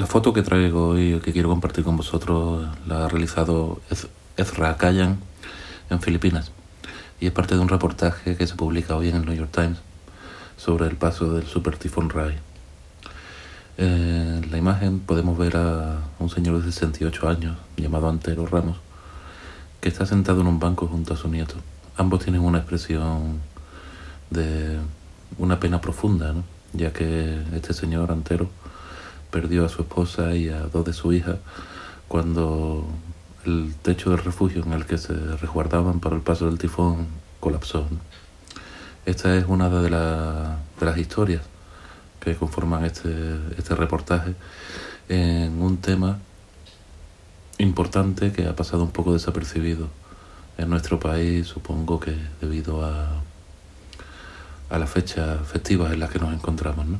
La foto que traigo hoy, que quiero compartir con vosotros, la ha realizado Ezra Kayan en Filipinas y es parte de un reportaje que se publica hoy en el New York Times sobre el paso del super tifón Rai. En la imagen podemos ver a un señor de 68 años llamado Antero Ramos que está sentado en un banco junto a su nieto. Ambos tienen una expresión de una pena profunda, ya que este señor Antero perdió a su esposa y a dos de su hija cuando el techo del refugio en el que se resguardaban para el paso del tifón colapsó. Esta es una de, de, las historias que conforman este, este reportaje en un tema importante que ha pasado un poco desapercibido en nuestro país, supongo que debido a, a las fechas festivas en las que nos encontramos. ¿no?